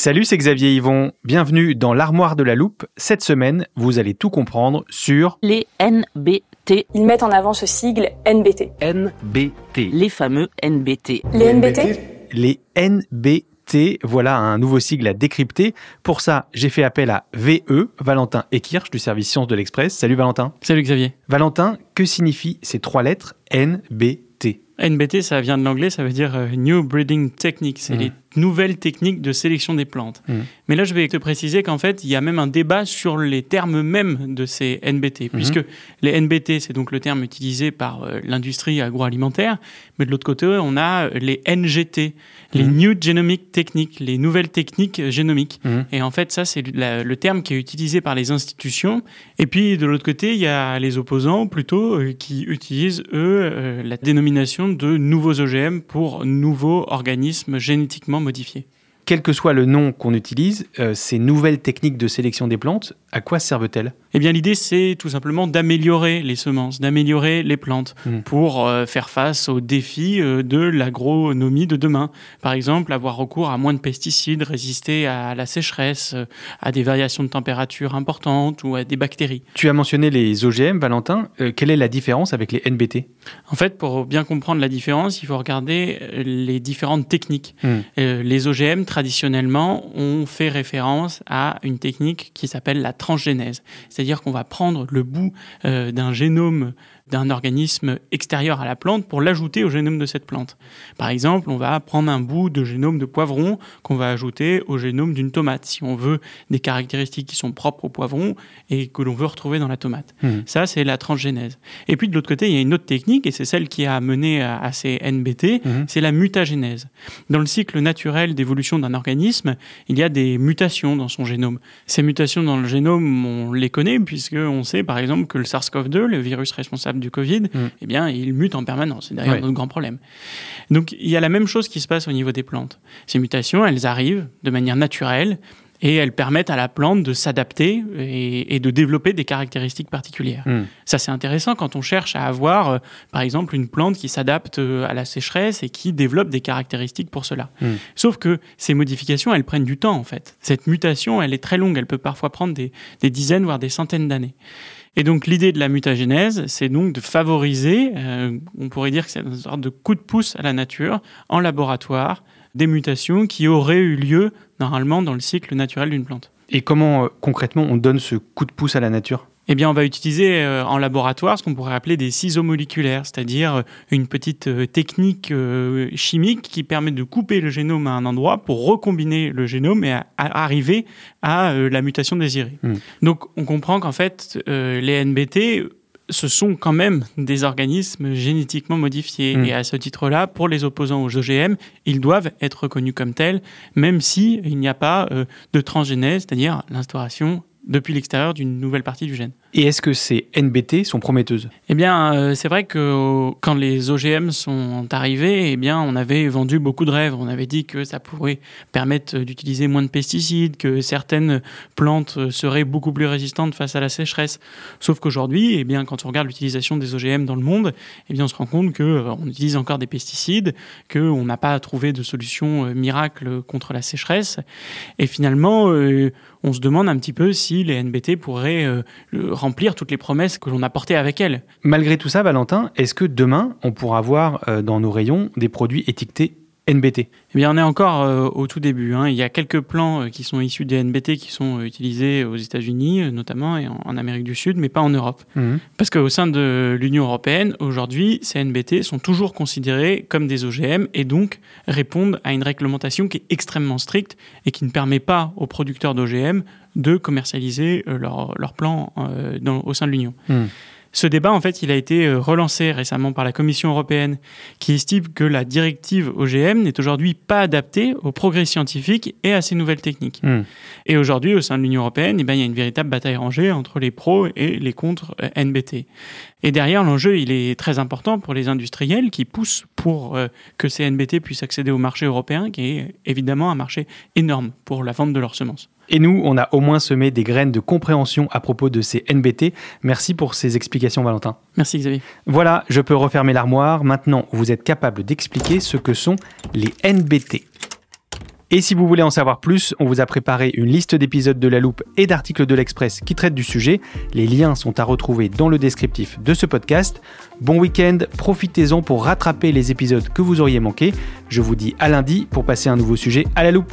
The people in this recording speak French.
Salut, c'est Xavier Yvon. Bienvenue dans l'armoire de la loupe. Cette semaine, vous allez tout comprendre sur les NBT. Ils mettent en avant ce sigle NBT. NBT. Les fameux NBT. Les NBT Les NBT. Voilà un nouveau sigle à décrypter. Pour ça, j'ai fait appel à VE, Valentin Ekirch du service Sciences de l'Express. Salut Valentin. Salut Xavier. Valentin, que signifient ces trois lettres NBT NBT, ça vient de l'anglais, ça veut dire euh, New Breeding Technique. C'est Mm. les nouvelles techniques de sélection des plantes. Mm. Mais là, je vais te préciser qu'en fait, il y a même un débat sur les termes mêmes de ces NBT, Mm-hmm. puisque les NBT, c'est donc le terme utilisé par euh, l'industrie agroalimentaire, mais de l'autre côté, on a euh, les NGT, les Mm. New Genomic Techniques, les nouvelles techniques génomiques. Et en fait, ça, c'est le terme qui est utilisé par les institutions. Et puis, de l'autre côté, il y a les opposants, plutôt, euh, qui utilisent, eux, euh, la dénomination de nouveaux OGM pour nouveaux organismes génétiquement Quel que soit le nom qu'on utilise, euh, ces nouvelles techniques de sélection des plantes, à quoi servent-elles? Eh bien, l'idée, c'est tout simplement d'améliorer les semences, d'améliorer les plantes Mhm. pour euh, faire face aux défis euh, de l'agronomie de demain. Par exemple, avoir recours à moins de pesticides, résister à la sécheresse, euh, à des variations de température importantes ou à des bactéries. Tu as mentionné les OGM, Valentin. Quelle est la différence avec les NBT En fait, pour bien comprendre la différence, il faut regarder les différentes techniques. Hmm. Les OGM, traditionnellement, ont fait référence à une technique qui s'appelle la transgénèse. C'est-à-dire qu'on va prendre le bout euh, d'un génome d'un organisme extérieur à la plante pour l'ajouter au génome de cette plante. Par exemple, on va prendre un bout de génome de poivron qu'on va ajouter au génome d'une tomate, si on veut des caractéristiques qui sont propres au poivron et que l'on veut retrouver dans la tomate. Hmm. Ça, c'est la transgénèse. Et puis de l'autre côté, il y a une autre technique, et c'est celle qui a mené à, à ces NBT, Mhm. c'est la mutagénèse. Dans le cycle naturel d'évolution d'un organisme, il y a des mutations dans son génome. Ces mutations dans le génome, on les connaît, puisqu'on sait par exemple que le SARS-CoV-2, le virus responsable du Covid, Mhm. eh bien, il mute en permanence. C'est d'ailleurs Ouais. notre grand problème. Donc il y a la même chose qui se passe au niveau des plantes. Ces mutations, elles arrivent de manière naturelle et elles permettent à la plante de s'adapter et, et de développer des caractéristiques particulières. Hmm. Ça, c'est intéressant quand on cherche à avoir, euh, par exemple, une plante qui s'adapte euh, à la sécheresse et qui développe des caractéristiques pour cela. Mm. Sauf que ces modifications, elles prennent du temps, en fait. Cette mutation, elle est très longue. Elle peut parfois prendre des, des dizaines, voire des centaines d'années. Et donc, l'idée de la mutagénèse, c'est donc de favoriser, euh, on pourrait dire que c'est une sorte de coup de pouce à la nature, en laboratoire, des mutations qui auraient eu lieu, normalement, dans le cycle naturel d'une plante. Et comment euh, concrètement on donne ce coup de pouce à la nature? Eh bien, on va utiliser euh, en laboratoire ce qu'on pourrait appeler des ciseaux moléculaires, c'est-à-dire euh, une petite euh, technique euh, chimique qui permet de couper le génome à un endroit pour recombiner le génome et à- à arriver à la mutation désirée. Hmm. Donc, on comprend qu'en fait, les NBT ce sont quand même des organismes génétiquement modifiés. Mm. Et à ce titre-là, pour les opposants aux OGM, ils doivent être reconnus comme tels, même si il n'y a pas euh, de transgénèse, c'est-à-dire l'instauration depuis l'extérieur d'une nouvelle partie du gène. Et est-ce que ces NBT sont prometteuses Eh bien, euh, c'est vrai que quand les OGM sont arrivés, eh bien, on avait vendu beaucoup de rêves. On avait dit que ça pourrait permettre d'utiliser moins de pesticides, que certaines plantes seraient beaucoup plus résistantes face à la sécheresse. Sauf qu'aujourd'hui, eh bien, quand on regarde l'utilisation des OGM dans le monde, eh bien, on se rend compte que euh, on utilise encore des pesticides, qu'on n'a pas trouvé de solution euh, miracle contre la sécheresse. Et finalement, euh, on se demande un petit peu si les NBT pourraient euh, remplir toutes les promesses que l'on a portées avec elles. Malgré tout ça, Valentin, est-ce que demain, on pourra voir euh, dans nos rayons des produits étiquetés NBT Eh bien, on est encore euh, au tout début. hein. Il y a quelques plants euh, qui sont issus des NBT qui sont euh, utilisés aux États-Unis, notamment, et en, en Amérique du Sud, mais pas en Europe. Mhm. Parce qu'au sein de l'Union européenne, aujourd'hui, ces NBT sont toujours considérés comme des OGM et donc répondent à une réglementation qui est extrêmement stricte et qui ne permet pas aux producteurs d'OGM de commercialiser leurs leur plants dans- au sein de l'Union. Mhm. Ce débat, en fait, il a été euh, relancé récemment par la Commission européenne, qui estime que la directive OGM n'est aujourd'hui pas adaptée aux progrès scientifiques et à ces nouvelles techniques. Mhm. Et aujourd'hui, au sein de l'Union européenne, eh ben, il y a une véritable bataille rangée entre les pros et les contre euh, NBT. Et derrière, l'enjeu, il est très important pour les industriels qui poussent pour euh, que ces NBT puissent accéder au marché européen, qui est évidemment un marché énorme pour la vente de leurs semences. Et nous, on a au moins semé des graines de compréhension à propos de ces NBT. Merci pour ces explications, Valentin. Merci Xavier. Voilà, je peux refermer l'armoire. Maintenant, vous êtes capable d'expliquer ce que sont les NBT. Et si vous voulez en savoir plus, on vous a préparé une liste d'épisodes de La Loupe et d'articles de l'Express qui traitent du sujet. Les liens sont à retrouver dans le descriptif de ce podcast. Bon week-end, profitez-en pour rattraper les épisodes que vous auriez manqués. Je vous dis à lundi pour passer un nouveau sujet à la loupe.